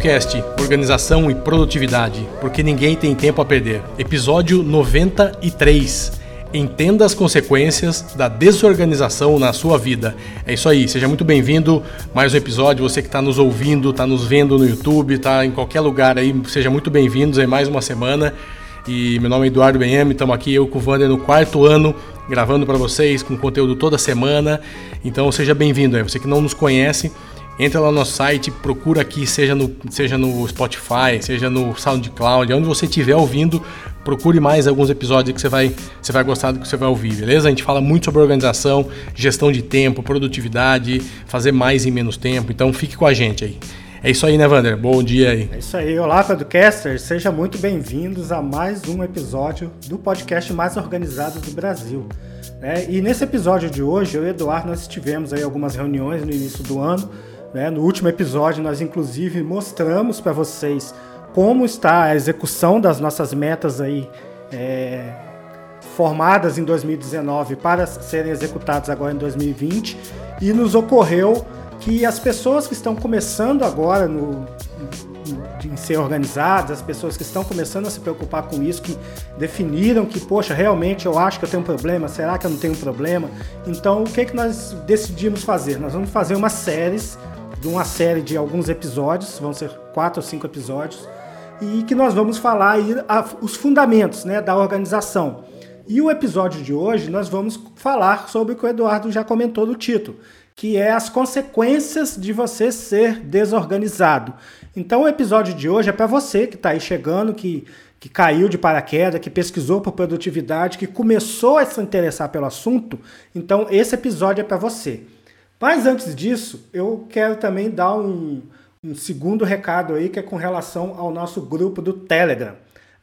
podcast Organização e Produtividade, porque ninguém tem tempo a perder. Episódio 93. Entenda as consequências da desorganização na sua vida. É isso aí, seja muito bem-vindo. Mais um episódio. Você que está nos ouvindo, está nos vendo no YouTube, está em qualquer lugar aí, seja muito bem-vindos em mais uma semana. E meu nome é Eduardo Benhame, estamos aqui eu com o Wander no quarto ano, gravando para vocês com conteúdo toda semana. Então seja bem-vindo aí. Você que não nos conhece, entra lá no site, procura aqui, seja no, seja no Spotify, seja no SoundCloud, onde você estiver ouvindo, procure mais alguns episódios que você vai, você vai gostar do que você vai ouvir, beleza? A gente fala muito sobre organização, gestão de tempo, produtividade, fazer mais em menos tempo, então fique com a gente aí. É isso aí, né, Wander? Bom dia aí. É isso aí. Olá, podcasters. Sejam muito bem-vindos a mais um episódio do podcast mais organizado do Brasil. É, e nesse episódio de hoje, eu e o Eduardo, nós tivemos aí algumas reuniões no início do ano né? No último episódio, nós inclusive mostramos para vocês como está a execução das nossas metas aí é, formadas em 2019 para serem executadas agora em 2020 e nos ocorreu que as pessoas que estão começando agora no, em ser organizadas, as pessoas que estão começando a se preocupar com isso, que definiram que, poxa, realmente eu acho que eu tenho um problema, será que eu não tenho um problema? Então, o que, que nós decidimos fazer? Nós vamos fazer umas séries de uma série de alguns episódios, vão ser quatro ou cinco episódios, e que nós vamos falar aí a, os fundamentos né, da organização. E o episódio de hoje nós vamos falar sobre o que o Eduardo já comentou no título, que é as consequências de você ser desorganizado. Então o episódio de hoje é para você que está aí chegando, que, que caiu de paraquedas, que pesquisou por produtividade, que começou a se interessar pelo assunto. Então esse episódio é para você. Mas antes disso, eu quero também dar um, um segundo recado aí, que é com relação ao nosso grupo do Telegram.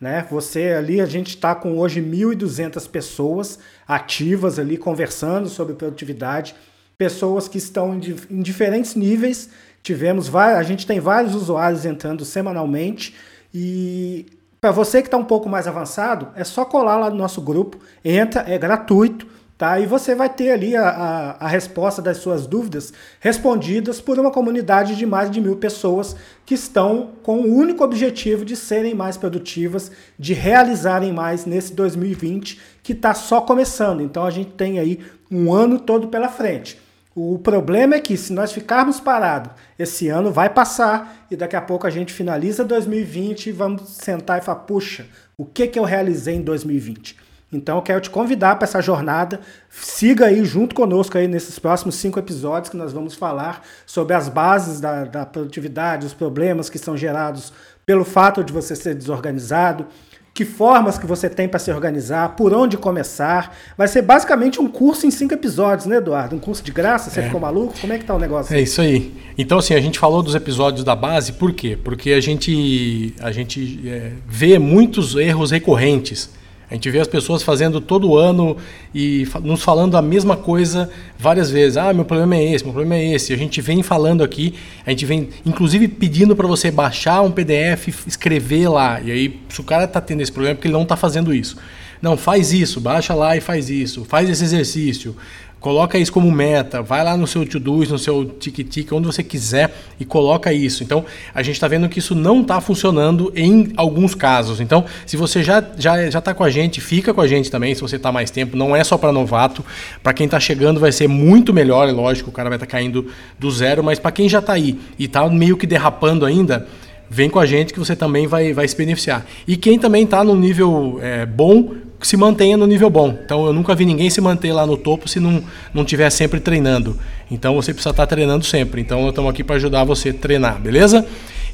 Né? Você ali, a gente está com hoje 1.200 pessoas ativas ali conversando sobre produtividade, pessoas que estão em, em diferentes níveis. Tivemos a gente tem vários usuários entrando semanalmente e para você que está um pouco mais avançado, é só colar lá no nosso grupo, entra, é gratuito. Tá? E você vai ter ali a, a, a, resposta das suas dúvidas respondidas por uma comunidade de mais de mil pessoas que estão com o único objetivo de serem mais produtivas, de realizarem mais nesse 2020 que está só começando. Então a gente tem aí um ano todo pela frente. O problema é que se nós ficarmos parados, esse ano vai passar e daqui a pouco a gente finaliza 2020 e vamos sentar e falar, puxa, o que, que eu realizei em 2020? Então eu quero te convidar para essa jornada. Siga aí junto conosco aí nesses próximos cinco episódios que nós vamos falar sobre as bases da, da produtividade, os problemas que são gerados pelo fato de você ser desorganizado, que formas que você tem para se organizar, por onde começar. Vai ser basicamente um curso em cinco episódios, né, Eduardo? Um curso de graça, você é. ficou maluco? Como é que tá o negócio? É isso aí. Então, assim, a gente falou dos episódios da base, por quê? Porque a gente, a gente é, vê muitos erros recorrentes a gente vê as pessoas fazendo todo ano e nos falando a mesma coisa várias vezes. Ah, meu problema é esse, meu problema é esse. A gente vem falando aqui, a gente vem inclusive pedindo para você baixar um PDF, escrever lá. E aí, se o cara está tendo esse problema, é porque ele não está fazendo isso. Não, faz isso, baixa lá e faz isso, faz esse exercício. Coloca isso como meta, vai lá no seu to-dos, no seu tic-tic, onde você quiser e coloca isso. Então, a gente está vendo que isso não está funcionando em alguns casos. Então, se você já já já está com a gente, fica com a gente também, se você está mais tempo. Não é só para novato. Para quem está chegando vai ser muito melhor, é lógico, o cara vai estar tá caindo do zero. Mas para quem já está aí e está meio que derrapando ainda, vem com a gente que você também vai, vai se beneficiar. E quem também está no nível é, bom, se mantenha no nível bom. Então eu nunca vi ninguém se manter lá no topo se não não estiver sempre treinando. Então você precisa estar treinando sempre. Então estamos aqui para ajudar você a treinar, beleza?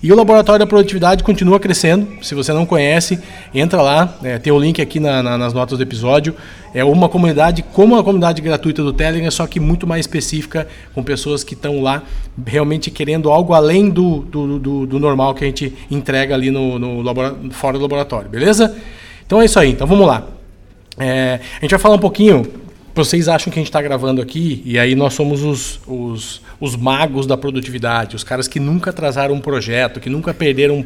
E o Laboratório da Produtividade continua crescendo. Se você não conhece, entra lá. É, tem o link aqui na, na, nas notas do episódio. É uma comunidade como a comunidade gratuita do Telegram, só que muito mais específica, com pessoas que estão lá realmente querendo algo além do, do, do, do normal que a gente entrega ali no, no fora do laboratório, beleza? Então é isso aí. Então vamos lá. É, a gente vai falar um pouquinho. Vocês acham que a gente está gravando aqui e aí nós somos os, os, os, magos da produtividade, os caras que nunca atrasaram um projeto, que nunca perderam um,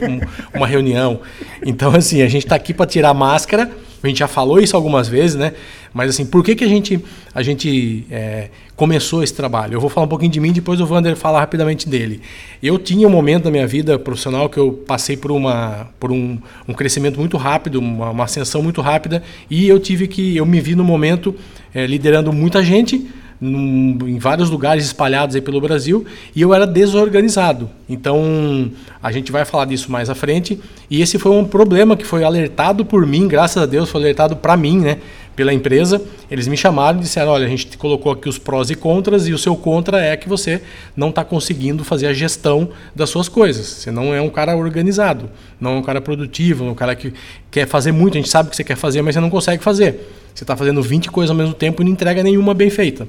uma reunião. Então, assim, a gente está aqui para tirar máscara A gente já falou isso algumas vezes, né? Mas assim, por que, que a gente, a gente é, começou esse trabalho? Eu vou falar um pouquinho de mim, depois o Vander fala rapidamente dele. Eu tinha um momento da minha vida profissional que eu passei por, uma, por um, um crescimento muito rápido, uma, uma ascensão muito rápida, e eu tive que, eu me vi no momento é, liderando muita gente, num, em vários lugares espalhados aí pelo Brasil e eu era desorganizado. Então a gente vai falar disso mais à frente. E esse foi um problema que foi alertado por mim, graças a Deus, foi alertado para mim, né? Pela empresa, eles me chamaram e disseram: olha, a gente colocou aqui os prós e contras, e o seu contra é que você não está conseguindo fazer a gestão das suas coisas. Você não é um cara organizado, não é um cara produtivo, é um cara que quer fazer muito. A gente sabe que você quer fazer, mas você não consegue fazer. Você está fazendo 20 coisas ao mesmo tempo e não entrega nenhuma bem feita.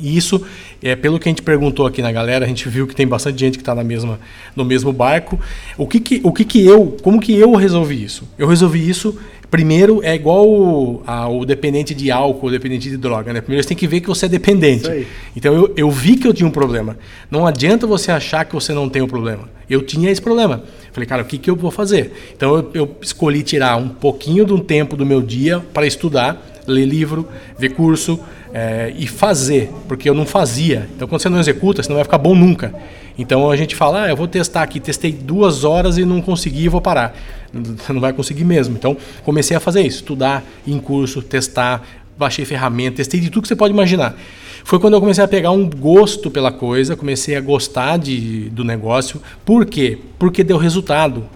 E isso, é, pelo que a gente perguntou aqui na galera, a gente viu que tem bastante gente que está no mesmo barco. O que que, o que que eu, como que eu resolvi isso? Eu resolvi isso, primeiro, é igual o, a, o dependente de álcool, o dependente de droga, né? Primeiro você tem que ver que você é dependente. Então eu, eu vi que eu tinha um problema. Não adianta você achar que você não tem um problema. Eu tinha esse problema. Falei, cara, o que, que eu vou fazer? Então eu, eu escolhi tirar um pouquinho de um tempo do meu dia para estudar, ler livro, ver curso, é, e fazer, porque eu não fazia. Então, quando você não executa, você não vai ficar bom nunca. Então, a gente fala, ah, eu vou testar aqui, testei duas horas e não consegui, vou parar. Não vai conseguir mesmo. Então, comecei a fazer isso, estudar em curso, testar, baixei ferramenta, testei de tudo que você pode imaginar. Foi quando eu comecei a pegar um gosto pela coisa, comecei a gostar de, do negócio. Por quê? Porque deu resultado.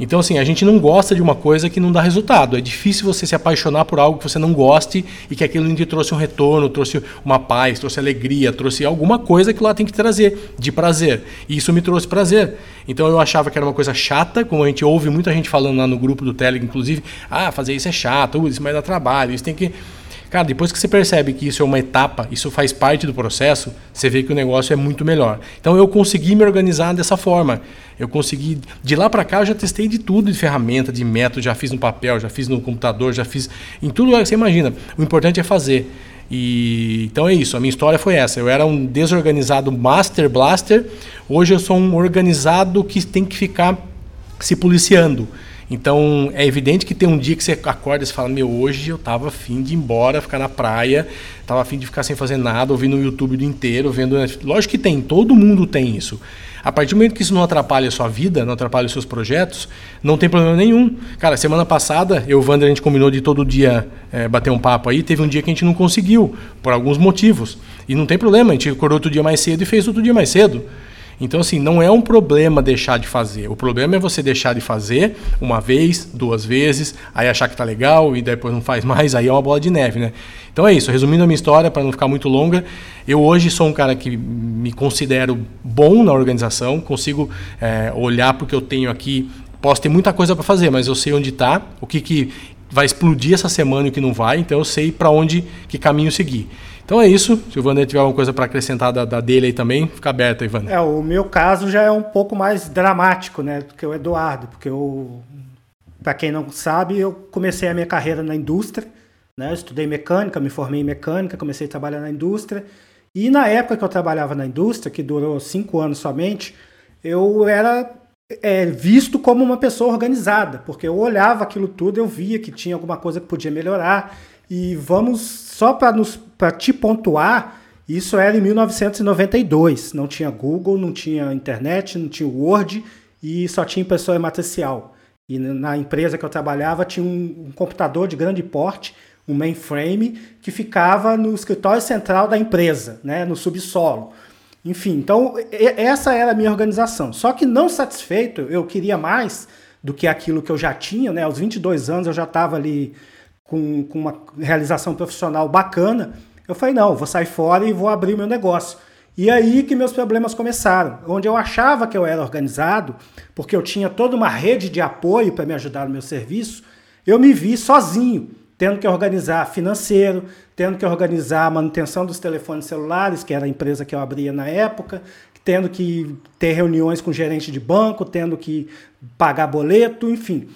Então, assim, a gente não gosta de uma coisa que não dá resultado. É difícil você se apaixonar por algo que você não goste e que aquilo não te trouxe um retorno, trouxe uma paz, trouxe alegria, trouxe alguma coisa que lá tem que trazer de prazer. E isso me trouxe prazer. Então eu achava que era uma coisa chata, como a gente ouve muita gente falando lá no grupo do Telegram, inclusive, ah, fazer isso é chato, isso vai dar trabalho, isso tem que. Cara, depois que você percebe que isso é uma etapa, isso faz parte do processo, você vê que o negócio é muito melhor. Então eu consegui me organizar dessa forma. Eu consegui, de lá para cá eu já testei de tudo, de ferramenta, de método, já fiz no papel, já fiz no computador, já fiz em tudo que você imagina. O importante é fazer. E então é isso, a minha história foi essa. Eu era um desorganizado master blaster, hoje eu sou um organizado que tem que ficar se policiando. Então é evidente que tem um dia que você acorda e você fala: Meu, hoje eu tava afim de ir embora, ficar na praia, tava afim de ficar sem fazer nada, ouvindo o YouTube o dia inteiro, vendo. Lógico que tem, todo mundo tem isso. A partir do momento que isso não atrapalha a sua vida, não atrapalha os seus projetos, não tem problema nenhum. Cara, semana passada, eu e o Wander, a gente combinou de todo dia é, bater um papo aí. Teve um dia que a gente não conseguiu, por alguns motivos. E não tem problema, a gente acordou outro dia mais cedo e fez outro dia mais cedo. Então, assim, não é um problema deixar de fazer. O problema é você deixar de fazer uma vez, duas vezes, aí achar que tá legal e depois não faz mais, aí é uma bola de neve, né? Então é isso. Resumindo a minha história, para não ficar muito longa, eu hoje sou um cara que me considero bom na organização, consigo é, olhar porque eu tenho aqui. Posso ter muita coisa para fazer, mas eu sei onde está, o que, que vai explodir essa semana e o que não vai, então eu sei para onde, que caminho seguir. Então é isso. Se o Wander tiver alguma coisa para acrescentar da, da, dele aí também, fica aberto Wander. É, o meu caso já é um pouco mais dramático, né, do que o Eduardo, porque eu, para quem não sabe, eu comecei a minha carreira na indústria, né, estudei mecânica, me formei em mecânica, comecei a trabalhar na indústria, e na época que eu trabalhava na indústria, que durou cinco anos somente, eu era é, visto como uma pessoa organizada, porque eu olhava aquilo tudo, eu via que tinha alguma coisa que podia melhorar, e vamos, só para te pontuar, isso era em 1992. Não tinha Google, não tinha internet, não tinha Word e só tinha impressora matricial. E na empresa que eu trabalhava tinha um, um computador de grande porte, um mainframe, que ficava no escritório central da empresa, né, no subsolo. Enfim, então essa era a minha organização. Só que não satisfeito, eu queria mais do que aquilo que eu já tinha, né? Aos 22 anos eu já estava ali com, com uma realização profissional bacana, eu falei, não, vou sair fora e vou abrir meu negócio. E aí que meus problemas começaram. Onde eu achava que eu era organizado, porque eu tinha toda uma rede de apoio para me ajudar no meu serviço, eu me vi sozinho, tendo que organizar financeiro, tendo que organizar a manutenção dos telefones celulares, que era a empresa que eu abria na época, tendo que ter reuniões com gerente de banco, tendo que pagar boleto, enfim.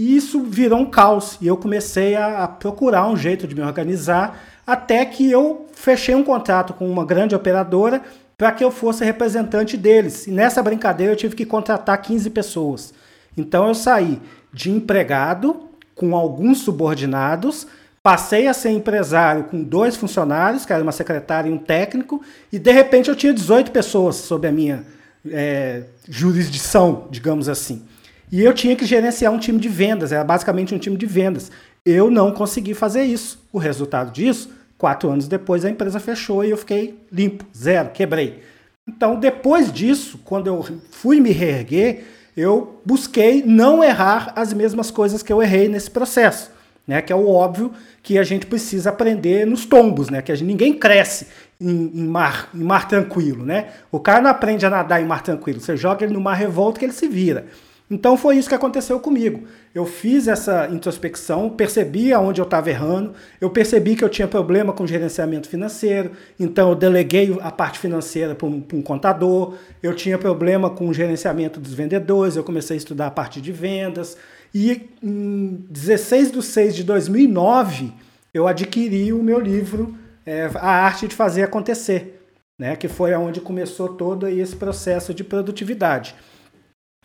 E isso virou um caos. E eu comecei a, a procurar um jeito de me organizar, até que eu fechei um contrato com uma grande operadora para que eu fosse representante deles. E nessa brincadeira eu tive que contratar 15 pessoas. Então eu saí de empregado com alguns subordinados, passei a ser empresário com dois funcionários, que era uma secretária e um técnico, e de repente eu tinha 18 pessoas sob a minha é, jurisdição, digamos assim. E eu tinha que gerenciar um time de vendas, era basicamente um time de vendas. Eu não consegui fazer isso. O resultado disso, quatro anos depois, a empresa fechou e eu fiquei limpo, zero, quebrei. Então, depois disso, quando eu fui me reerguer, eu busquei não errar as mesmas coisas que eu errei nesse processo, né? Que é o óbvio que a gente precisa aprender nos tombos, né? Que a gente, ninguém cresce em, em, mar, em mar tranquilo, né? O cara não aprende a nadar em mar tranquilo. Você joga ele no mar revolto que ele se vira. Então foi isso que aconteceu comigo. Eu fiz essa introspecção, percebi aonde eu estava errando, eu percebi que eu tinha problema com gerenciamento financeiro, então eu deleguei a parte financeira para um, um, contador, eu tinha problema com o gerenciamento dos vendedores, eu comecei a estudar a parte de vendas, e em 16 de 6 de 2009 eu adquiri o meu livro é, A Arte de Fazer Acontecer, né, que foi aonde começou todo esse processo de produtividade.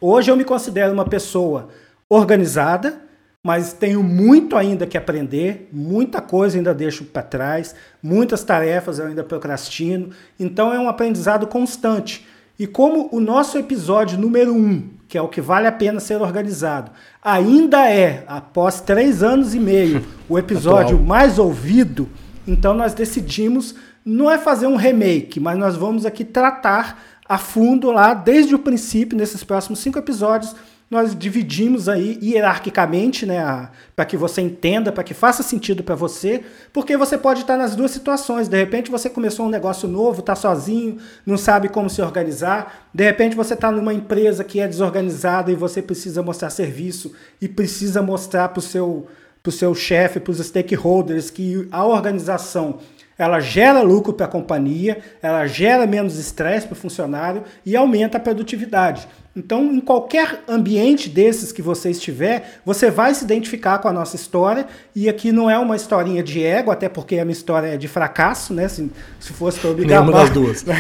Hoje eu me considero uma pessoa organizada, mas tenho muito ainda que aprender, muita coisa ainda deixo para trás, muitas tarefas eu ainda procrastino, então é um aprendizado constante. E como o nosso episódio número um, que é o que vale a pena ser organizado, ainda é, após três anos e meio, o episódio mais ouvido, então nós decidimos não é fazer um remake, mas nós vamos aqui tratar a fundo lá, desde o princípio, nesses próximos cinco episódios, nós dividimos aí hierarquicamente, né, para que você entenda, para que faça sentido para você, porque você pode estar nas duas situações. De repente você começou um negócio novo, está sozinho, não sabe como se organizar. De repente você está numa empresa que é desorganizada e você precisa mostrar serviço e precisa mostrar para o seu, seu chefe, para os stakeholders que a organização ela gera lucro para a companhia, ela gera menos estresse para o funcionário e aumenta a produtividade. Então, em qualquer ambiente desses que você estiver, você vai se identificar com a nossa história. E aqui não é uma historinha de ego, até porque a minha história é de fracasso, né? Se, se fosse para eu me Nenhuma gabar. das duas. Né?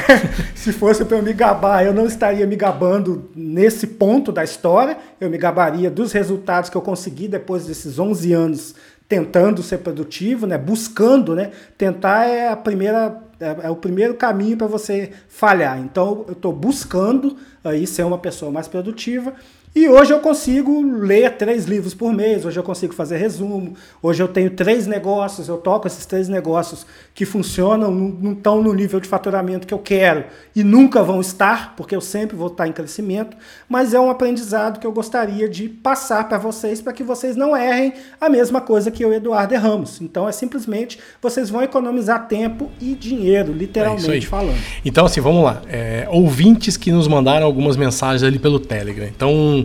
se fosse para eu me gabar, eu não estaria me gabando nesse ponto da história. Eu me gabaria dos resultados que eu consegui depois desses 11 anos tentando ser produtivo, né? Buscando, né? Tentar é a primeira é, é o primeiro caminho para você falhar. Então eu estou buscando aí ser uma pessoa mais produtiva e hoje eu consigo ler três livros por mês, hoje eu consigo fazer resumo, hoje eu tenho três negócios, eu toco esses três negócios que funcionam, não estão no nível de faturamento que eu quero e nunca vão estar, porque eu sempre vou estar em crescimento, mas é um aprendizado que eu gostaria de passar para vocês, para que vocês não errem a mesma coisa que eu e Eduardo erramos. Então é simplesmente vocês vão economizar tempo e dinheiro, literalmente é falando. Então, assim, vamos lá. É, ouvintes que nos mandaram algumas mensagens ali pelo Telegram. Então,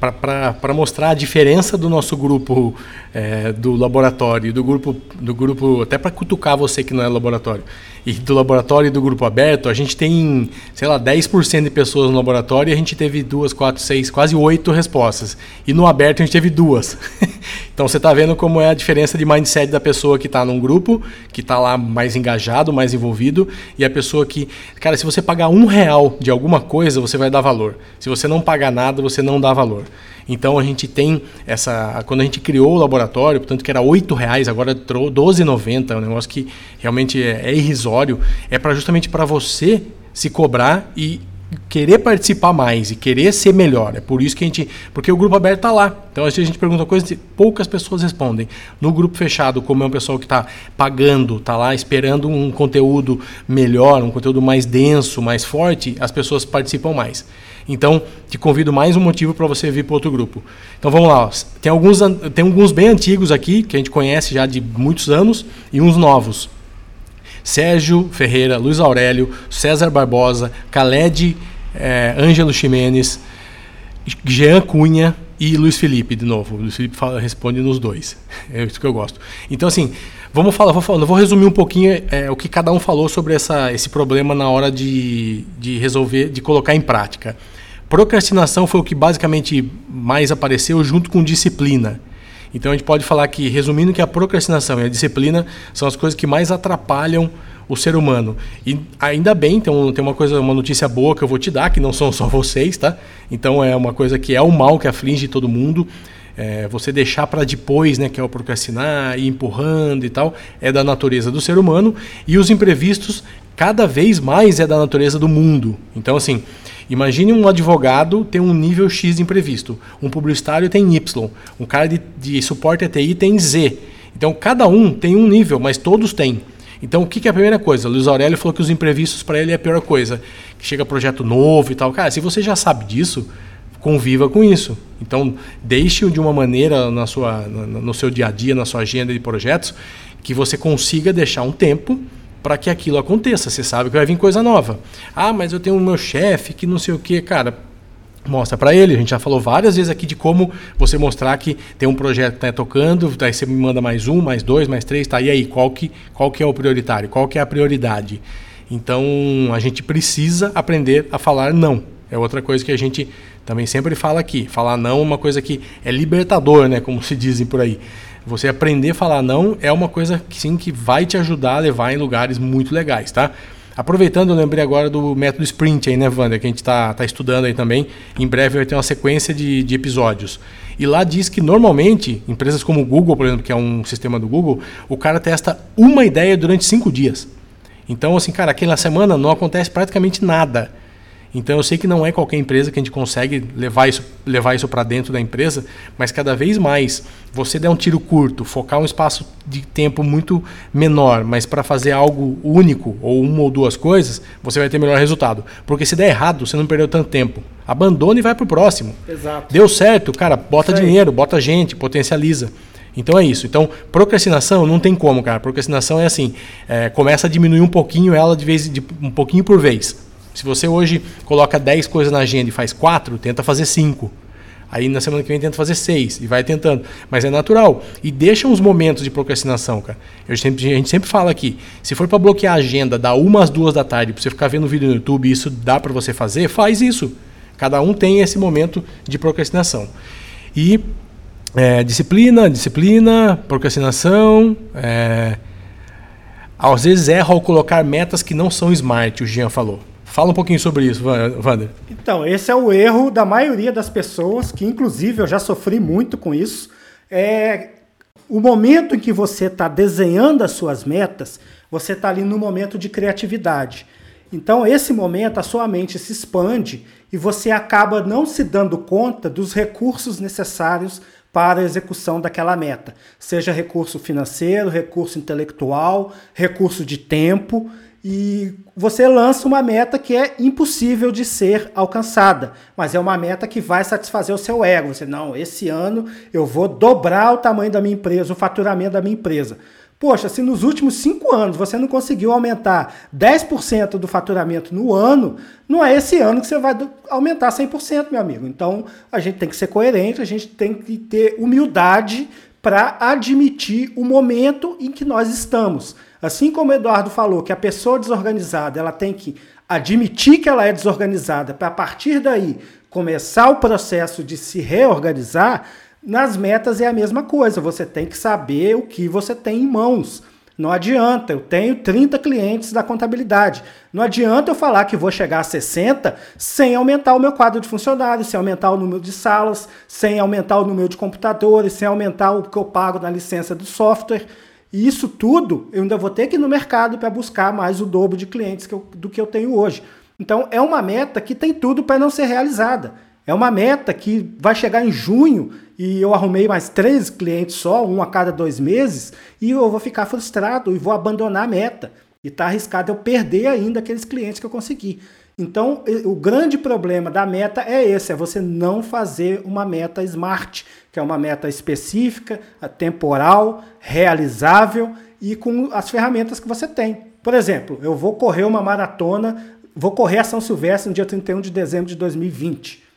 para mostrar a diferença do nosso grupo é, do laboratório, do grupo, do grupo até para cutucar você que não é laboratório, e do laboratório e do grupo aberto, a gente tem, sei lá, 10% de pessoas no laboratório e a gente teve duas, quatro, seis, quase oito respostas. E no aberto a gente teve duas. então você está vendo como é a diferença de mindset da pessoa que está num grupo, que está lá mais engajado, mais envolvido, e a pessoa que, cara, se você pagar um real de alguma coisa, você vai dar valor. Se você não pagar nada, você não dá valor. Então a gente tem essa. Quando a gente criou o laboratório, portanto que era R$ reais, agora R$ 12,90, é um negócio que realmente é, é irrisório, é para justamente para você se cobrar e querer participar mais e querer ser melhor. É por isso que a gente. Porque o grupo aberto está lá. Então, às vezes a gente pergunta coisas e poucas pessoas respondem. No grupo fechado, como é um pessoal que está pagando, está lá esperando um conteúdo melhor, um conteúdo mais denso, mais forte, as pessoas participam mais. Então, te convido mais um motivo para você vir para outro grupo. Então vamos lá. Tem alguns, tem alguns bem antigos aqui, que a gente conhece já de muitos anos, e uns novos. Sérgio Ferreira, Luiz Aurélio, César Barbosa, Khaled é, Ângelo Ximenes, Jean Cunha e Luiz Felipe, de novo. Luiz Felipe fala, responde nos dois. É isso que eu gosto. Então, assim, vamos falar, vou, vou resumir um pouquinho é, o que cada um falou sobre essa, esse problema na hora de, de resolver, de colocar em prática. Procrastinação foi o que basicamente mais apareceu junto com disciplina. Então a gente pode falar que, resumindo, que a procrastinação e a disciplina são as coisas que mais atrapalham o ser humano. E ainda bem, tem, tem uma coisa, uma notícia boa que eu vou te dar, que não são só vocês, tá? Então é uma coisa que é o mal que aflige todo mundo. é, você deixar para depois, né, que é o procrastinar, ir empurrando e tal, é da natureza do ser humano. E os imprevistos, cada vez mais, é da natureza do mundo. Então, assim, imagine um advogado ter um nível X de imprevisto, um publicitário tem Y, um cara de, de suporte ATI tem Z. Então, cada um tem um nível, mas todos têm. Então, o que, que, é a primeira coisa? Luiz Aurélio falou que os imprevistos para ele é a pior coisa. Que chega projeto novo e tal. Cara, se você já sabe disso, conviva com isso. Então, deixe-o de uma maneira na sua, no seu dia a dia, na sua agenda de projetos, que você consiga deixar um tempo para que aquilo aconteça. Você sabe que vai vir coisa nova. Ah, mas eu tenho o meu chefe que não sei o que. Cara, mostra para ele. A gente já falou várias vezes aqui de como você mostrar que tem um projeto que está tocando, daí você me manda mais um, mais dois, mais três, tá? E aí, qual que, qual que é o prioritário? Qual que é a prioridade? Então, a gente precisa aprender a falar não. É outra coisa que a gente também sempre fala aqui. Falar não é uma coisa que é libertador, né? Como se dizem por aí. Você aprender a falar não é uma coisa que sim que vai te ajudar a levar em lugares muito legais, tá? Aproveitando, eu lembrei agora do método Sprint aí, né, Wander, que a gente está tá estudando aí também. Em breve vai ter uma sequência de, de episódios. E lá diz que normalmente, empresas como o Google, por exemplo, que é um sistema do Google, o cara testa uma ideia durante cinco dias. Então, assim, cara, aquela semana não acontece praticamente nada. Então eu sei que não é qualquer empresa que a gente consegue levar isso, levar isso para dentro da empresa, mas cada vez mais você der um tiro curto, focar um espaço de tempo muito menor, mas para fazer algo único ou uma ou duas coisas, você vai ter melhor resultado. Porque se der errado, você não perdeu tanto tempo. Abandona e vai para o próximo. Exato. Deu certo, cara, bota dinheiro, bota gente, potencializa. Então é isso. Então, procrastinação não tem como, cara. Procrastinação é assim: é, começa a diminuir um pouquinho ela de vez de um pouquinho por vez. Se você hoje coloca 10 coisas na agenda e faz 4, tenta fazer 5. Aí na semana que vem tenta fazer 6 e vai tentando. Mas é natural. E deixa uns momentos de procrastinação, cara. Eu sempre, a gente sempre fala aqui: se for para bloquear a agenda da 1 às 2 da tarde, para você ficar vendo vídeo no YouTube e isso dá para você fazer, faz isso. Cada um tem esse momento de procrastinação. E é, disciplina, disciplina, procrastinação. É, às vezes erra ao colocar metas que não são smart, o Jean falou. Fala um pouquinho sobre isso, Wander. Então, esse é o erro da maioria das pessoas, que inclusive eu já sofri muito com isso. É o momento em que você está desenhando as suas metas, você está ali no momento de criatividade. Então, esse momento, a sua mente se expande e você acaba não se dando conta dos recursos necessários para a execução daquela meta, seja recurso financeiro, recurso intelectual, recurso de tempo e você lança uma meta que é impossível de ser alcançada, mas é uma meta que vai satisfazer o seu ego. Você, não, esse ano eu vou dobrar o tamanho da minha empresa, o faturamento da minha empresa. Poxa, se nos últimos cinco anos você não conseguiu aumentar 10% do faturamento no ano, não é esse ano que você vai aumentar 100%, meu amigo. Então a gente tem que ser coerente, a gente tem que ter humildade para admitir o momento em que nós estamos. Assim como o Eduardo falou que a pessoa desorganizada ela tem que admitir que ela é desorganizada para a partir daí começar o processo de se reorganizar, nas metas é a mesma coisa. Você tem que saber o que você tem em mãos. Não adianta, eu tenho 30 clientes da contabilidade. Não adianta eu falar que vou chegar a 60 sem aumentar o meu quadro de funcionários, sem aumentar o número de salas, sem aumentar o número de computadores, sem aumentar o que eu pago na licença do software. E isso tudo eu ainda vou ter que ir no mercado para buscar mais o dobro de clientes que eu, do que eu tenho hoje. Então é uma meta que tem tudo para não ser realizada. É uma meta que vai chegar em junho e eu arrumei mais três clientes só, um a cada dois meses, e eu vou ficar frustrado e vou abandonar a meta. E está arriscado eu perder ainda aqueles clientes que eu consegui. Então, o grande problema da meta é esse: é você não fazer uma meta smart, que é uma meta específica, temporal, realizável e com as ferramentas que você tem. Por exemplo, eu vou correr uma maratona, vou correr a São Silvestre no dia 31 de dezembro de 2020.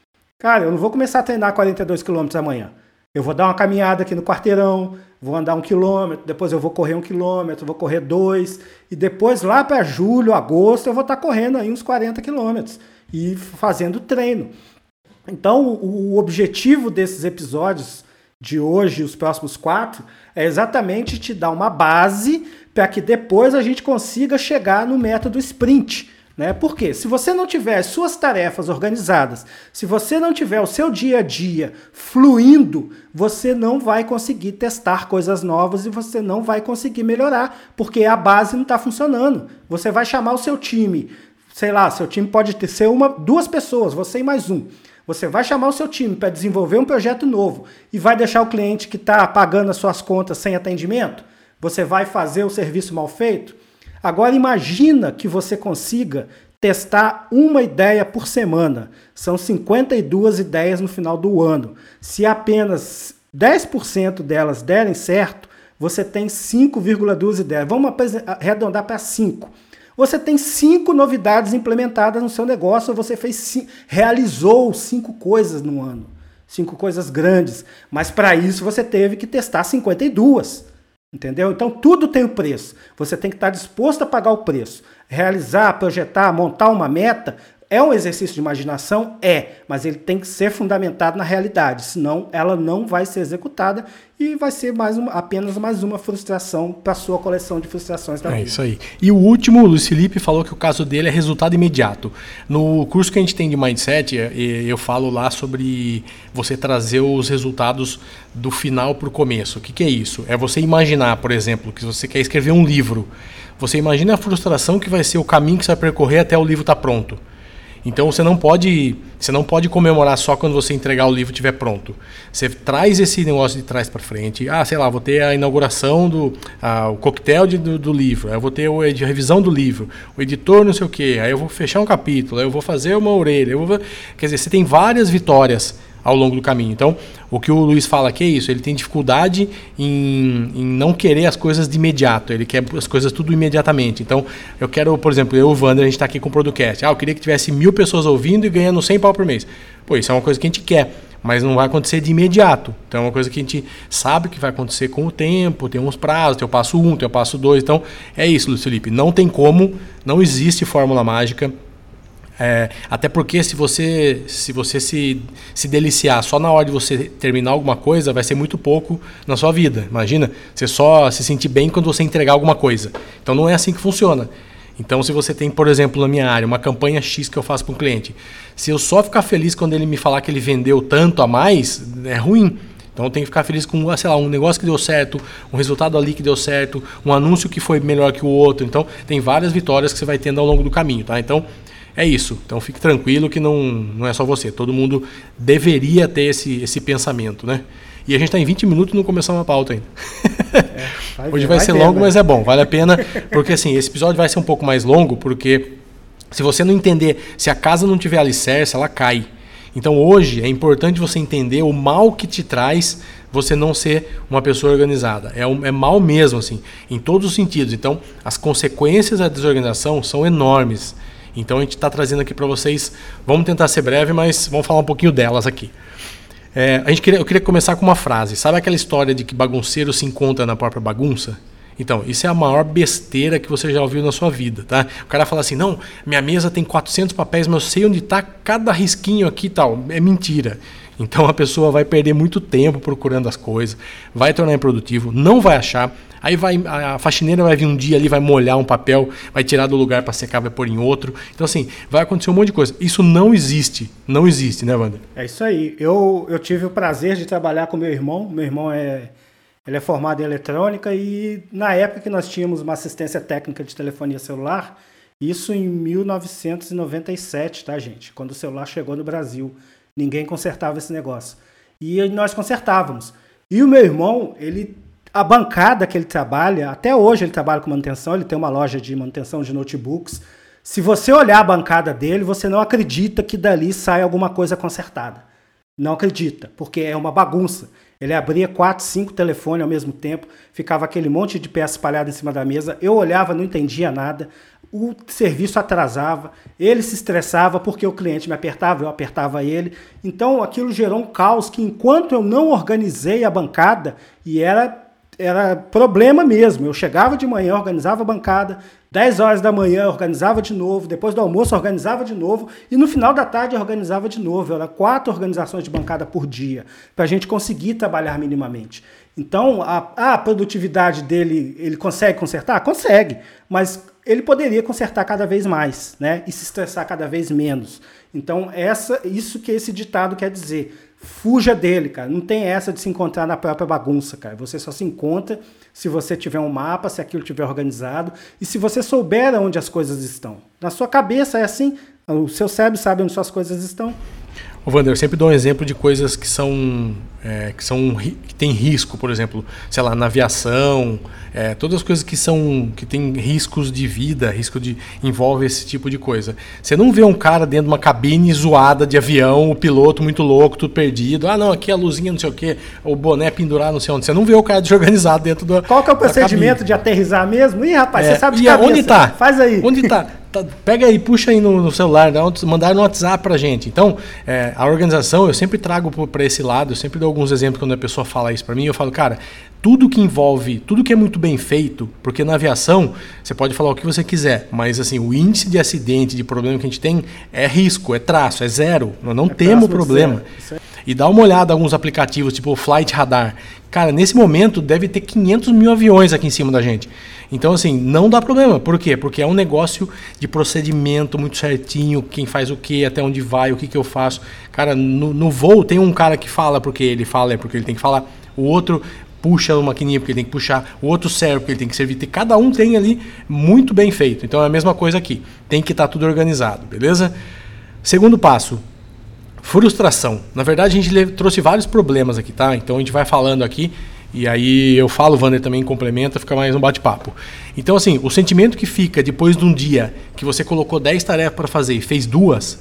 Cara, eu não vou começar a treinar 42 quilômetros amanhã. Eu vou dar uma caminhada aqui no quarteirão, vou andar um quilômetro, depois eu vou correr um quilômetro, vou correr dois, e depois lá para julho, agosto, eu vou estar tá correndo aí uns 40 quilômetros e fazendo treino. Então, o, o objetivo desses episódios de hoje, os próximos quatro, é exatamente te dar uma base para que depois a gente consiga chegar no método sprint, Né? Porque se você não tiver as suas tarefas organizadas, se você não tiver o seu dia a dia fluindo, você não vai conseguir testar coisas novas e você não vai conseguir melhorar, porque a base não está funcionando. Você vai chamar o seu time, sei lá, seu time pode ter ser uma, duas pessoas, você e mais um. Você vai chamar o seu time para desenvolver um projeto novo e vai deixar o cliente que está pagando as suas contas sem atendimento? Você vai fazer o serviço mal feito? Agora imagina que você consiga testar uma ideia por semana. São 52 ideias no final do ano. Se apenas 10% delas derem certo, você tem 5,2 ideias. Vamos arredondar para 5. Você tem cinco novidades implementadas no seu negócio, você fez realizou cinco coisas no ano. Cinco coisas grandes. Mas para isso você teve que testar 52. Entendeu? Então tudo tem o preço. Você tem que estar disposto a pagar o preço. Realizar, projetar, montar uma meta é um exercício de imaginação? É, mas ele tem que ser fundamentado na realidade, senão ela não vai ser executada e vai ser mais uma, apenas mais uma frustração para a sua coleção de frustrações da é vida. É isso aí. E o último, o Luiz Felipe falou que o caso dele é resultado imediato. No curso que a gente tem de Mindset, é, eu falo lá sobre você trazer os resultados do final para o começo. O que, que é isso? É você imaginar, por exemplo, que você quer escrever um livro. Você imagina a frustração que vai ser o caminho que você vai percorrer até o livro estar tá pronto. Então você não pode, você não pode comemorar só quando você entregar o livro estiver pronto. Você traz esse negócio de trás para frente. Ah, sei lá, vou ter a inauguração do ah, o coquetel de, do, do, livro. Aí eu vou ter o, a revisão do livro, o editor não sei o quê. Aí eu vou fechar um capítulo, aí eu vou fazer uma orelha. Vou, quer dizer, você tem várias vitórias ao longo do caminho. Então, o que o Luiz fala aqui é isso, ele tem dificuldade em, em não querer as coisas de imediato, ele quer as coisas tudo imediatamente. Então, eu quero, por exemplo, eu e o Wander, a gente está aqui com o Producast. Ah, eu queria que tivesse mil pessoas ouvindo e ganhando 100 pau por mês. Pô, isso é uma coisa que a gente quer, mas não vai acontecer de imediato. Então, é uma coisa que a gente sabe que vai acontecer com o tempo, tem uns prazos, tem o passo 1, um, tem o passo 2. Então, é isso, Luiz Felipe. Não tem como, não existe fórmula mágica é, até porque se você se você se, se deliciar só na hora de você terminar alguma coisa, vai ser muito pouco na sua vida. Imagina, você só se sentir bem quando você entregar alguma coisa. Então não é assim que funciona. Então, se você tem, por exemplo, na minha área, uma campanha X que eu faço para um cliente, se eu só ficar feliz quando ele me falar que ele vendeu tanto a mais, é ruim. Então, eu tenho que ficar feliz com, sei lá, um negócio que deu certo, um resultado ali que deu certo, um anúncio que foi melhor que o outro. Então, tem várias vitórias que você vai tendo ao longo do caminho, tá? Então, é isso. Então fique tranquilo que não, não é só você. Todo mundo deveria ter esse, esse pensamento, né? E a gente está em 20 minutos e não começamos a pauta ainda. É, vai Hoje vai, vai ser longo, né? mas é bom, vale a pena. Porque assim, esse episódio vai ser um pouco mais longo, porque se você não entender, se a casa não tiver alicerce, ela cai. Então hoje é importante você entender o mal que te traz você não ser uma pessoa organizada. É, um, é mal mesmo, assim, em todos os sentidos. Então, as consequências da desorganização são enormes. Então a gente está trazendo aqui para vocês. Vamos tentar ser breve, mas vamos falar um pouquinho delas aqui. É, a gente queria, eu queria começar com uma frase. Sabe aquela história de que bagunceiro se encontra na própria bagunça? Então, isso é a maior besteira que você já ouviu na sua vida, tá? O cara fala assim: "Não, minha mesa tem 400 papéis, mas eu sei onde está cada risquinho aqui e tal". É mentira. Então a pessoa vai perder muito tempo procurando as coisas, vai tornar improdutivo, não vai achar. Aí vai a faxineira vai vir um dia ali, vai molhar um papel, vai tirar do lugar para secar, vai pôr em outro. Então assim, vai acontecer um monte de coisa. Isso não existe, não existe, né, Wander? É isso aí. Eu, eu tive o prazer de trabalhar com meu irmão. Meu irmão é ele é formado em eletrônica e na época que nós tínhamos uma assistência técnica de telefonia celular, isso em 1997, tá, gente? Quando o celular chegou no Brasil. Ninguém consertava esse negócio. E nós consertávamos. E o meu irmão, ele a bancada que ele trabalha, até hoje ele trabalha com manutenção, ele tem uma loja de manutenção de notebooks. Se você olhar a bancada dele, você não acredita que dali sai alguma coisa consertada. Não acredita, porque é uma bagunça. Ele abria quatro, cinco telefones ao mesmo tempo, ficava aquele monte de peça espalhada em cima da mesa. Eu olhava, não entendia nada o serviço atrasava, ele se estressava porque o cliente me apertava, eu apertava ele. Então aquilo gerou um caos que enquanto eu não organizei a bancada, e era era problema mesmo. Eu chegava de manhã, organizava a bancada, 10 horas da manhã organizava de novo, depois do almoço organizava de novo, e no final da tarde organizava de novo. Era quatro organizações de bancada por dia, para a gente conseguir trabalhar minimamente. Então, a, a produtividade dele, ele consegue consertar? Consegue, mas ele poderia consertar cada vez mais, né? E se estressar cada vez menos. Então, essa, isso que esse ditado quer dizer. Fuja dele, cara. Não tem essa de se encontrar na própria bagunça, cara. Você só se encontra se você tiver um mapa, se aquilo estiver organizado e se você souber onde as coisas estão. Na sua cabeça é assim, o seu cérebro sabe onde suas coisas estão. O Wander, eu sempre dou um exemplo de coisas que são é, que são que tem risco, por exemplo, sei lá, na aviação, é, todas as coisas que são que tem riscos de vida, risco de envolve esse tipo de coisa. Você não vê um cara dentro de uma cabine zoada de avião, o piloto muito louco, tudo perdido. Ah, não, aqui a luzinha, não sei o quê, o boné pendurado, não sei onde. Você não vê o cara desorganizado dentro do Qual que é o procedimento de aterrissar mesmo? Ih, rapaz, é, você sabe de e cabeça. onde tá? Faz aí. Onde tá? Tá, pega aí, puxa aí no, no celular, dá um, mandar no WhatsApp pra gente. Então, é, a organização eu sempre trago para esse lado, eu sempre dou alguns exemplos quando a pessoa fala isso para mim, eu falo, cara, tudo que envolve, tudo que é muito bem feito, porque na aviação você pode falar o que você quiser, mas assim, o índice de acidente, de problema que a gente tem é risco, é traço, é zero. Nós não é temos problema. E dá uma olhada em alguns aplicativos, tipo o Flight Radar. Cara, nesse momento deve ter 500 mil aviões aqui em cima da gente. Então, assim, não dá problema. Por quê? Porque é um negócio de procedimento muito certinho, quem faz o que, até onde vai, o que, que eu faço. Cara, no, no voo tem um cara que fala porque ele fala, é porque ele tem que falar. O outro puxa a maquininha porque ele tem que puxar, o outro serve porque ele tem que servir. Cada um tem ali muito bem feito. Então é a mesma coisa aqui. Tem que estar tá tudo organizado, beleza? Segundo passo, frustração. Na verdade, a gente trouxe vários problemas aqui, tá? Então a gente vai falando aqui e aí eu falo, o Vander também complementa, fica mais um bate-papo. Então, assim, o sentimento que fica depois de um dia que você colocou 10 tarefas para fazer e fez duas,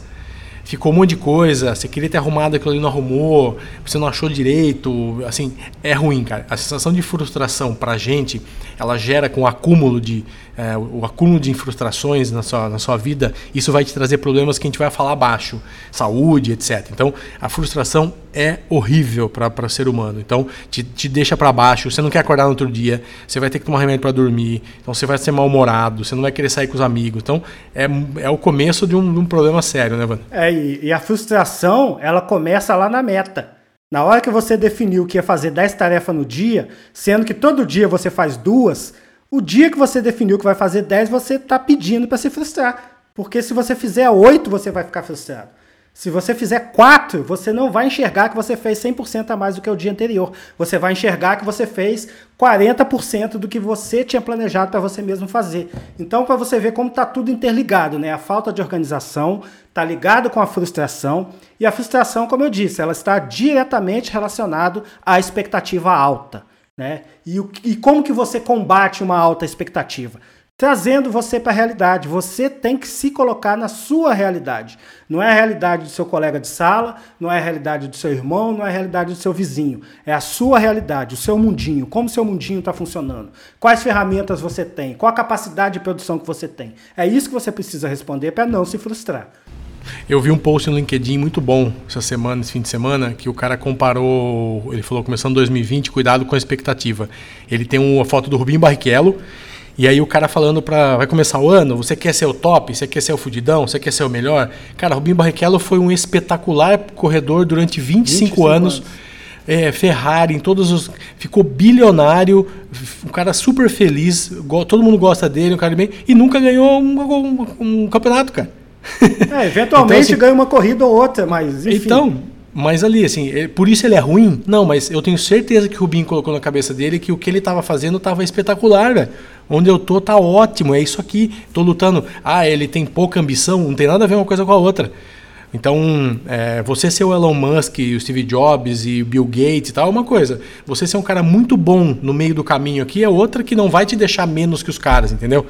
ficou um monte de coisa, você queria ter arrumado aquilo ali não arrumou, você não achou direito, assim, é ruim, cara. A sensação de frustração pra gente, ela gera com o acúmulo de é, o acúmulo de frustrações na sua, na sua vida, isso vai te trazer problemas que a gente vai falar abaixo, saúde, etc. Então, a frustração é horrível para o ser humano. Então, te, te deixa para baixo, você não quer acordar no outro dia, você vai ter que tomar remédio para dormir, então você vai ser mal-humorado, você não vai querer sair com os amigos. Então, é, é o começo de um, de um problema sério, né, Vando? É, e, e a frustração, ela começa lá na meta. Na hora que você definiu que ia fazer 10 tarefas no dia, sendo que todo dia você faz duas, o dia que você definiu que vai fazer 10, você está pedindo para se frustrar. Porque se você fizer 8, você vai ficar frustrado. Se você fizer 4, você não vai enxergar que você fez 100% a mais do que o dia anterior. Você vai enxergar que você fez 40% do que você tinha planejado para você mesmo fazer. Então, para você ver como está tudo interligado, né? A falta de organização está ligado com a frustração. E a frustração, como eu disse, ela está diretamente relacionada à expectativa alta. Né? E, o, e como que você combate uma alta expectativa? Trazendo você para a realidade. Você tem que se colocar na sua realidade. Não é a realidade do seu colega de sala, não é a realidade do seu irmão, não é a realidade do seu vizinho. É a sua realidade, o seu mundinho. Como o seu mundinho está funcionando? Quais ferramentas você tem? Qual a capacidade de produção que você tem? É isso que você precisa responder para não se frustrar. Eu vi um post no LinkedIn muito bom essa semana, esse fim de semana, que o cara comparou, ele falou começando 2020, cuidado com a expectativa. Ele tem uma foto do Rubinho Barrichello e aí o cara falando para vai começar o ano, você quer ser o top, você quer ser o fudidão, você quer ser o melhor? Cara, Rubinho Barrichello foi um espetacular corredor durante 25, 25 anos. anos. É, Ferrari, em todos os. Ficou bilionário, um cara super feliz, todo mundo gosta dele, um cara bem. E nunca ganhou um, um, um campeonato, cara. É, eventualmente então, assim, ganha uma corrida ou outra, mas enfim. Então, mas ali, assim, por isso ele é ruim? Não, mas eu tenho certeza que o Rubinho colocou na cabeça dele que o que ele estava fazendo estava espetacular, velho. Onde eu tô tá ótimo, é isso aqui. Tô lutando. Ah, ele tem pouca ambição, não tem nada a ver uma coisa com a outra. Então, é, você ser o Elon Musk, o Steve Jobs e o Bill Gates e tal é uma coisa. Você ser um cara muito bom no meio do caminho aqui é outra que não vai te deixar menos que os caras, entendeu?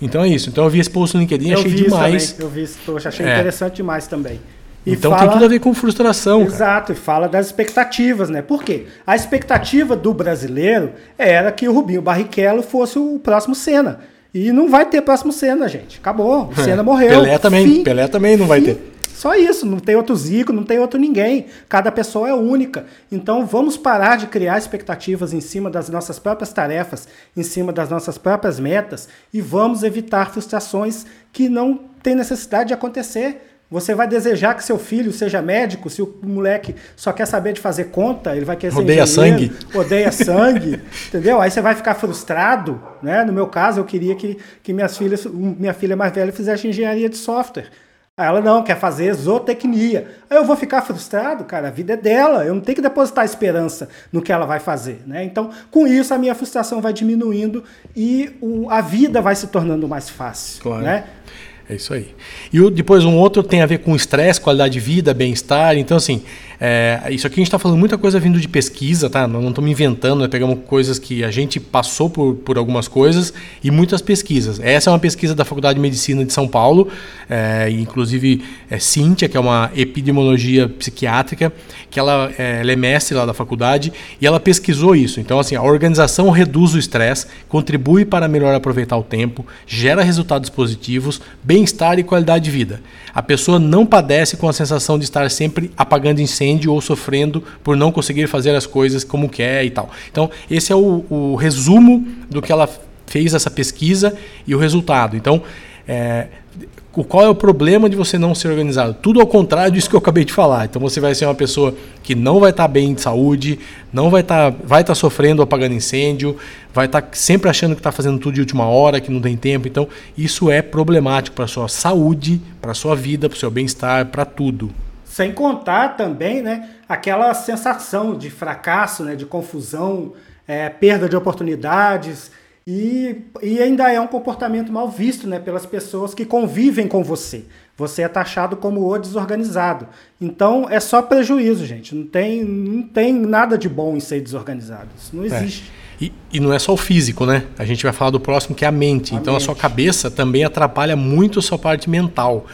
Então é isso. Então eu vi esse post no LinkedIn, eu achei demais. eu vi isso, poxa, achei é. interessante demais também. E então fala... tem tudo a ver com frustração. Exato, cara. e fala das expectativas, né? Por quê? A expectativa do brasileiro era que o Rubinho Barrichello fosse o próximo Senna. E não vai ter próximo Senna, gente. Acabou. O Senna morreu. Pelé também. Fim. Pelé também não vai Fim. ter. Só isso, não tem outro Zico, não tem outro ninguém. Cada pessoa é única. Então vamos parar de criar expectativas em cima das nossas próprias tarefas, em cima das nossas próprias metas e vamos evitar frustrações que não tem necessidade de acontecer. Você vai desejar que seu filho seja médico, se o moleque só quer saber de fazer conta, ele vai querer ser Odeia sangue. Odeia sangue, entendeu? Aí você vai ficar frustrado, né? No meu caso, eu queria que, que minhas filhas, minha filha mais velha fizesse engenharia de software. Aí ela não, quer fazer zootecnia. Aí eu vou ficar frustrado, cara, a vida é dela, eu não tenho que depositar esperança no que ela vai fazer, né? Então, com isso, a minha frustração vai diminuindo e o, a vida vai se tornando mais fácil, claro. né? É isso aí. E o, depois um outro tem a ver com estresse, qualidade de vida, bem-estar. Então, assim, é, isso aqui a gente está falando muita coisa vindo de pesquisa, tá? Não estamos inventando, né? pegamos coisas que a gente passou por, por algumas coisas e muitas pesquisas. Essa é uma pesquisa da Faculdade de Medicina de São Paulo, é, inclusive é Cíntia, que é uma epidemiologia psiquiátrica, que ela, é, ela é mestre lá da faculdade e ela pesquisou isso. Então, assim, a organização reduz o estresse, contribui para melhor aproveitar o tempo, gera resultados positivos, bem-estar e qualidade de vida. A pessoa não padece com a sensação de estar sempre apagando incêndio ou sofrendo por não conseguir fazer as coisas como quer e tal. Então, esse é o, o resumo do que ela fez essa pesquisa e o resultado. Então, é, qual é o problema de você não ser organizado? Tudo ao contrário disso que eu acabei de falar. Então você vai ser uma pessoa que não vai estar tá bem de saúde, não vai estar, tá, vai tá sofrendo apagando incêndio, vai estar tá sempre achando que está fazendo tudo de última hora, que não tem tempo. Então isso é problemático para a sua saúde, para a sua vida, para o seu bem-estar, para tudo. Sem contar também, né, aquela sensação de fracasso, né, de confusão, é, perda de oportunidades e, e ainda é um comportamento mal visto né, pelas pessoas que convivem com você. Você é taxado como o desorganizado. Então é só prejuízo, gente. Não tem, não tem nada de bom em ser desorganizado. Isso não é. existe. É. E, e, não é só o físico, né? A gente vai falar do próximo que é a mente. A então mente. a sua cabeça também atrapalha muito a sua parte mental.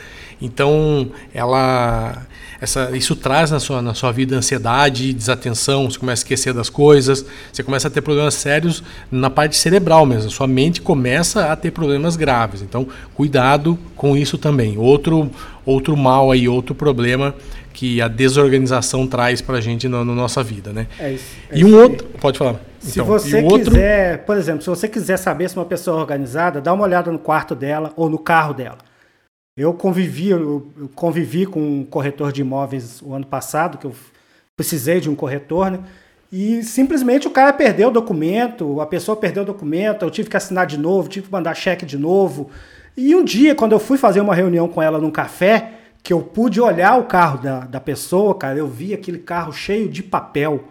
Então ela essa, isso traz na sua, na sua vida ansiedade, desatenção, você começa a esquecer das coisas, você começa a ter problemas sérios na parte cerebral mesmo. Sua mente começa a ter problemas graves. Então, cuidado com isso também. Outro, outro mal aí, outro problema que a desorganização traz para a gente na, na, nossa vida, né? É isso. É e um outro, pode falar. Se então, você outro... quiser, por exemplo, se você quiser saber se uma pessoa é organizada, dá uma olhada no quarto dela ou no carro dela. Eu convivi, eu convivi com um corretor de imóveis o ano passado, que eu precisei de um corretor, né? E simplesmente o cara perdeu o documento, a pessoa perdeu o documento, eu tive que assinar de novo, tive que mandar cheque de novo. E um dia, quando eu fui fazer uma reunião com ela num café, que eu pude olhar o carro da, da pessoa, cara, eu vi aquele carro cheio de papel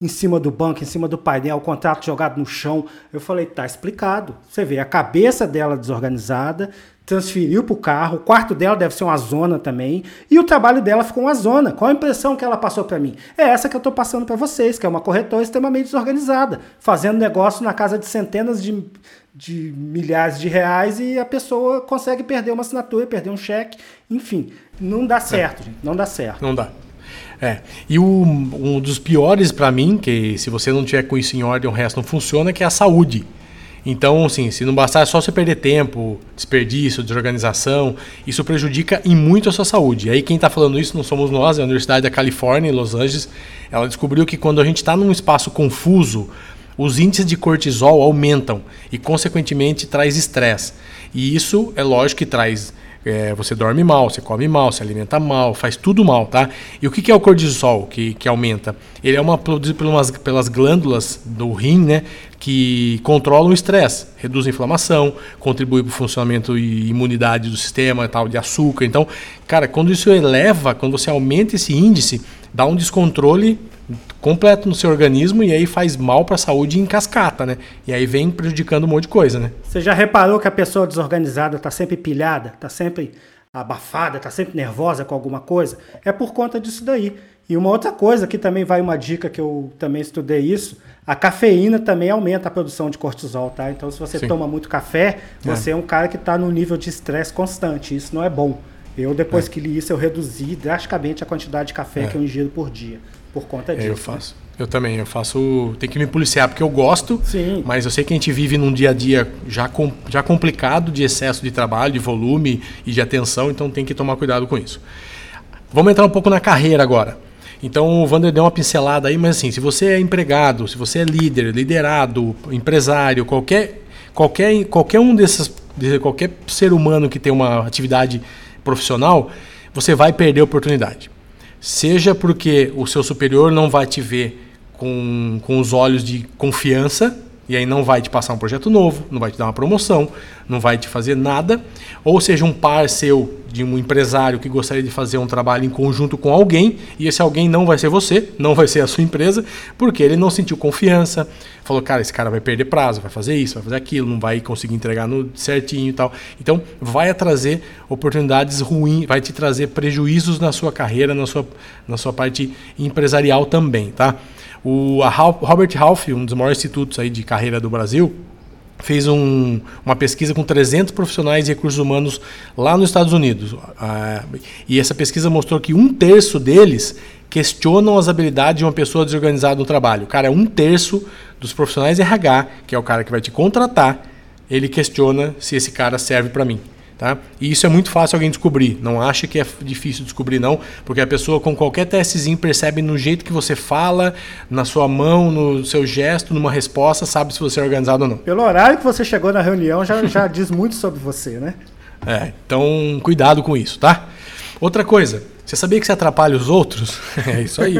em cima do banco, em cima do painel, o contrato jogado no chão. Eu falei, tá explicado. Você vê a cabeça dela desorganizada, transferiu para o carro, o quarto dela deve ser uma zona também, e o trabalho dela ficou uma zona. Qual a impressão que ela passou para mim? É essa que eu estou passando para vocês, que é uma corretora extremamente desorganizada, fazendo negócio na casa de centenas de, de milhares de reais e a pessoa consegue perder uma assinatura, perder um cheque, enfim, não dá certo, é. gente, não dá certo. Não dá. É. E o, um dos piores para mim, que se você não tiver com isso em ordem, o resto não funciona, que é a saúde. Então, assim, se não bastar só você perder tempo, desperdício, desorganização, isso prejudica em muito a sua saúde. E aí quem está falando isso não somos nós, é a Universidade da Califórnia, em Los Angeles. Ela descobriu que quando a gente está num espaço confuso, os índices de cortisol aumentam e, consequentemente, traz estresse. E isso é lógico que traz é, você dorme mal, você come mal, se alimenta mal, faz tudo mal, tá? E o que, é o cortisol que, que aumenta? Ele é uma produzido pelas, pelas glândulas do rim, né? Que controlam o estresse, reduz a inflamação, contribui para o funcionamento e imunidade do sistema, tal, de açúcar. Então, cara, quando isso eleva, quando você aumenta esse índice, dá um descontrole completo no seu organismo e aí faz mal para a saúde em cascata, né? E aí vem prejudicando um monte de coisa, né? Você já reparou que a pessoa desorganizada está sempre pilhada, está sempre abafada, está sempre nervosa com alguma coisa? É por conta disso daí. E uma outra coisa que também vai uma dica que eu também estudei isso, a cafeína também aumenta a produção de cortisol, tá? Então se você Sim. toma muito café, é. você é, é um cara que está num nível de estresse constante. Isso não é bom. Eu, depois é. que li isso, eu reduzi drasticamente a quantidade de café é. que eu ingiro por dia por conta disso. É, eu faço. Né? Eu também, eu faço. Tem que me policiar porque eu gosto, Sim. mas eu sei que a gente vive num dia a dia já, com, já complicado de excesso de trabalho, de volume e de atenção, então tem que tomar cuidado com isso. Vamos entrar um pouco na carreira agora. Então o Vander deu uma pincelada aí, mas assim, se você é empregado, se você é líder, liderado, empresário, qualquer, qualquer, qualquer um desses, qualquer ser humano que tem uma atividade profissional, você vai perder a oportunidade. Seja porque o seu superior não vai te ver com, com os olhos de confiança, e aí não vai te passar um projeto novo, não vai te dar uma promoção, não vai te fazer nada. Ou seja, um par seu de um empresário que gostaria de fazer um trabalho em conjunto com alguém, e esse alguém não vai ser você, não vai ser a sua empresa, porque ele não sentiu confiança, falou, cara, esse cara vai perder prazo, vai fazer isso, vai fazer aquilo, não vai conseguir entregar no certinho e tal. Então, vai trazer oportunidades ruins, vai te trazer prejuízos na sua carreira, na sua, na sua parte empresarial também, tá? O Robert Half, um dos maiores institutos aí de carreira do Brasil, fez um, uma pesquisa com 300 profissionais de recursos humanos lá nos Estados Unidos. Ah, e essa pesquisa mostrou que um terço deles questionam as habilidades de uma pessoa desorganizada no trabalho. Cara, um terço dos profissionais RH, que é o cara que vai te contratar, ele questiona se esse cara serve para mim. Tá? E isso é muito fácil alguém descobrir. Não acha que é difícil descobrir, não, porque a pessoa com qualquer testezinho percebe no jeito que você fala, na sua mão, no seu gesto, numa resposta, sabe se você é organizado ou não. Pelo horário que você chegou na reunião, já, já diz muito sobre você, né? É, então cuidado com isso, tá? Outra coisa, você sabia que você atrapalha os outros? é isso aí.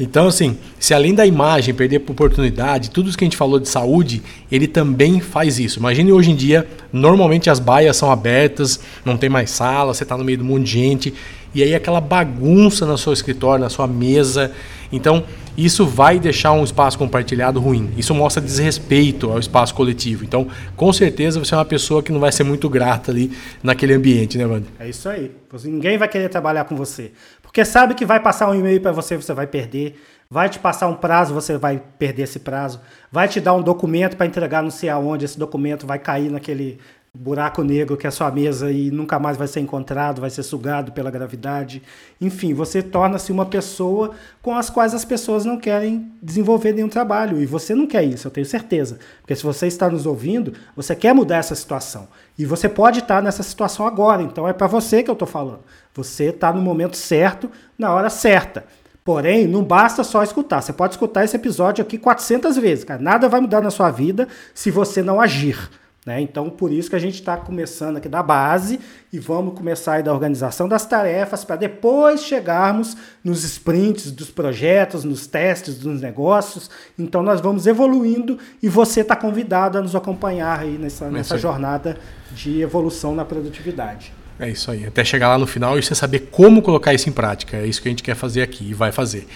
Então, assim, se além da imagem perder oportunidade, tudo isso que a gente falou de saúde, ele também faz isso. Imagine hoje em dia, normalmente as baias são abertas, não tem mais sala, você está no meio de um monte de gente, e aí aquela bagunça no seu escritório, na sua mesa. Então, isso vai deixar um espaço compartilhado ruim. Isso mostra desrespeito ao espaço coletivo. Então, com certeza, você é uma pessoa que não vai ser muito grata ali naquele ambiente, né, Wander? É isso aí. Ninguém vai querer trabalhar com você. Porque sabe que vai passar um e-mail para você, você vai perder. Vai te passar um prazo, você vai perder esse prazo. Vai te dar um documento para entregar não sei aonde, esse documento vai cair naquele buraco negro que é a sua mesa e nunca mais vai ser encontrado, vai ser sugado pela gravidade. Enfim, você torna-se uma pessoa com as quais as pessoas não querem desenvolver nenhum trabalho. E você não quer isso, eu tenho certeza. Porque se você está nos ouvindo, você quer mudar essa situação. E você pode estar nessa situação agora. Então é para você que eu estou falando. Você está no momento certo, na hora certa. Porém, não basta só escutar. Você pode escutar esse episódio aqui 400 vezes, cara. Nada vai mudar na sua vida se você não agir. Né? Então, por isso que a gente está começando aqui da base e vamos começar aí da organização das tarefas para depois chegarmos nos sprints dos projetos, nos testes dos negócios. Então, nós vamos evoluindo e você está convidado a nos acompanhar aí nessa, é nessa jornada de evolução na produtividade. É isso aí. Até chegar lá no final e você saber como colocar isso em prática. É isso que a gente quer fazer aqui e vai fazer.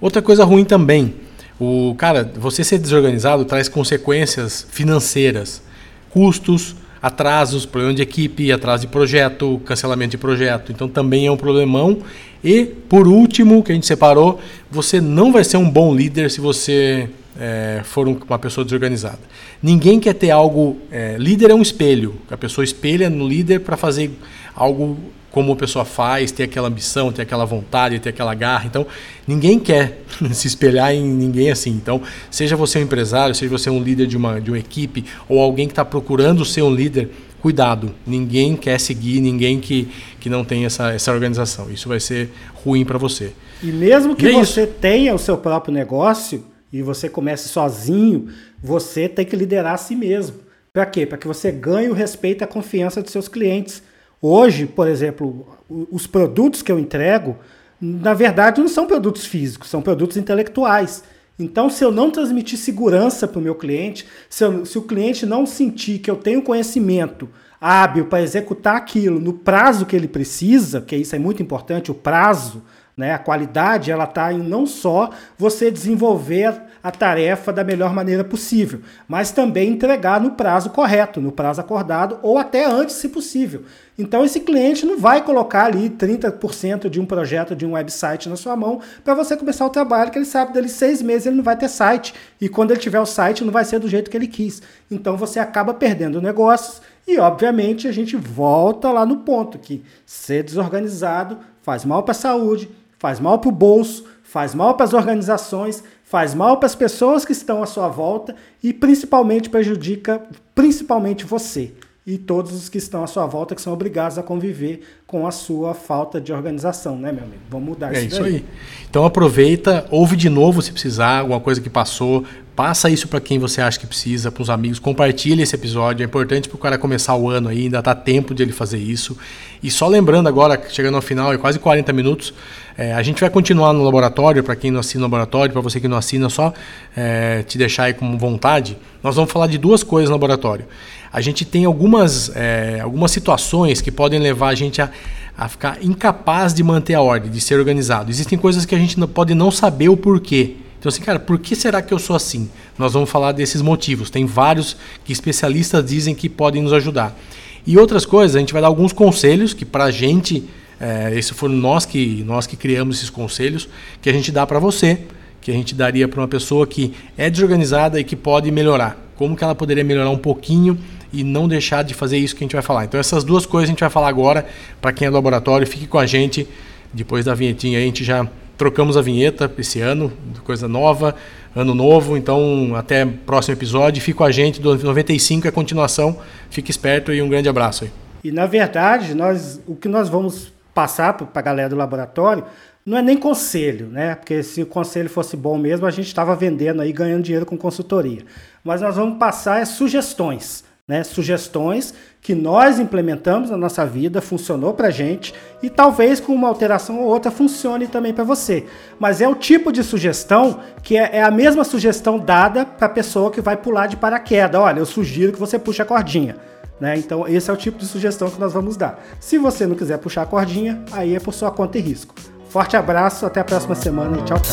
Outra coisa ruim também. O cara, você ser desorganizado traz consequências financeiras custos, atrasos, problema de equipe, atraso de projeto, cancelamento de projeto. Então também é um problemão. E, por último, que a gente separou, você não vai ser um bom líder se você é, for uma pessoa desorganizada. Ninguém quer ter algo. É, líder é um espelho. A pessoa espelha no líder para fazer algo como a pessoa faz, ter aquela ambição, ter aquela vontade, ter aquela garra. Então, ninguém quer se espelhar em ninguém assim. Então, seja você um empresário, seja você um líder de uma, de uma equipe ou alguém que está procurando ser um líder, cuidado. Ninguém quer seguir ninguém que, que não tem essa, essa organização. Isso vai ser ruim para você. E mesmo que e é você isso. tenha o seu próprio negócio e você comece sozinho, você tem que liderar a si mesmo. Para quê? Para que você ganhe o respeito e a confiança dos seus clientes Hoje, por exemplo, os produtos que eu entrego, na verdade, não são produtos físicos, são produtos intelectuais. Então, se eu não transmitir segurança para o meu cliente, se, eu, se, o cliente não sentir que eu tenho conhecimento hábil para executar aquilo no prazo que ele precisa, que isso é muito importante, o prazo, né, a qualidade, ela está em não só você desenvolver a tarefa da melhor maneira possível, mas também entregar no prazo correto, no prazo acordado ou até antes, se possível. Então esse cliente não vai colocar ali 30% de um projeto de um website na sua mão para você começar o trabalho, que ele sabe dele seis meses ele não vai ter site. E quando ele tiver o site, não vai ser do jeito que ele quis. Então você acaba perdendo negócios e, obviamente, a gente volta lá no ponto que ser desorganizado faz mal para a saúde, faz mal para o bolso, faz mal para as organizações, faz mal para as pessoas que estão à sua volta e principalmente prejudica principalmente você e todos os que estão à sua volta que são obrigados a conviver com a sua falta de organização, né, meu amigo? Vamos mudar é isso, isso aí. Então aproveita, ouve de novo se precisar, alguma coisa que passou, Passa isso para quem você acha que precisa, para os amigos. Compartilhe esse episódio. É importante para o cara começar o ano aí, ainda está tempo de ele fazer isso. E só lembrando agora, chegando ao final, é quase 40 minutos, é, a gente vai continuar no laboratório. Para quem não assina no laboratório, para você que não assina, só é, te deixar aí com vontade. Nós vamos falar de duas coisas no laboratório. A gente tem algumas, é, algumas situações que podem levar a gente a, a ficar incapaz de manter a ordem, de ser organizado. Existem coisas que a gente não, pode não saber o porquê. Então, assim, cara, por que será que eu sou assim? Nós vamos falar desses motivos. Tem vários que especialistas dizem que podem nos ajudar. E outras coisas, a gente vai dar alguns conselhos que para a gente, é, esse foram nós que, nós que criamos esses conselhos, que a gente dá para você, que a gente daria para uma pessoa que é desorganizada e que pode melhorar. Como que ela poderia melhorar um pouquinho e não deixar de fazer isso que a gente vai falar. Então essas duas coisas a gente vai falar agora. Para quem é do laboratório, fique com a gente. Depois da vinhetinha a gente já trocamos a vinheta esse ano, coisa nova, ano novo, então até próximo episódio. Fique com a gente, do 95 é a continuação. Fique esperto e um grande abraço aí. E na verdade, nós, o que nós vamos passar para a galera do laboratório não é nem conselho, né? Porque se o conselho fosse bom mesmo, a gente estava vendendo aí, ganhando dinheiro com consultoria. Mas nós vamos passar é, sugestões né, sugestões que nós implementamos na nossa vida, funcionou para gente e talvez com uma alteração ou outra funcione também para você. Mas é o tipo de sugestão que é, é a mesma sugestão dada para a pessoa que vai pular de paraquedas. Olha, eu sugiro que você puxe a cordinha. Né? Então, esse é o tipo de sugestão que nós vamos dar. Se você não quiser puxar a cordinha, aí é por sua conta e risco. Forte abraço, até a próxima semana e tchau, tchau.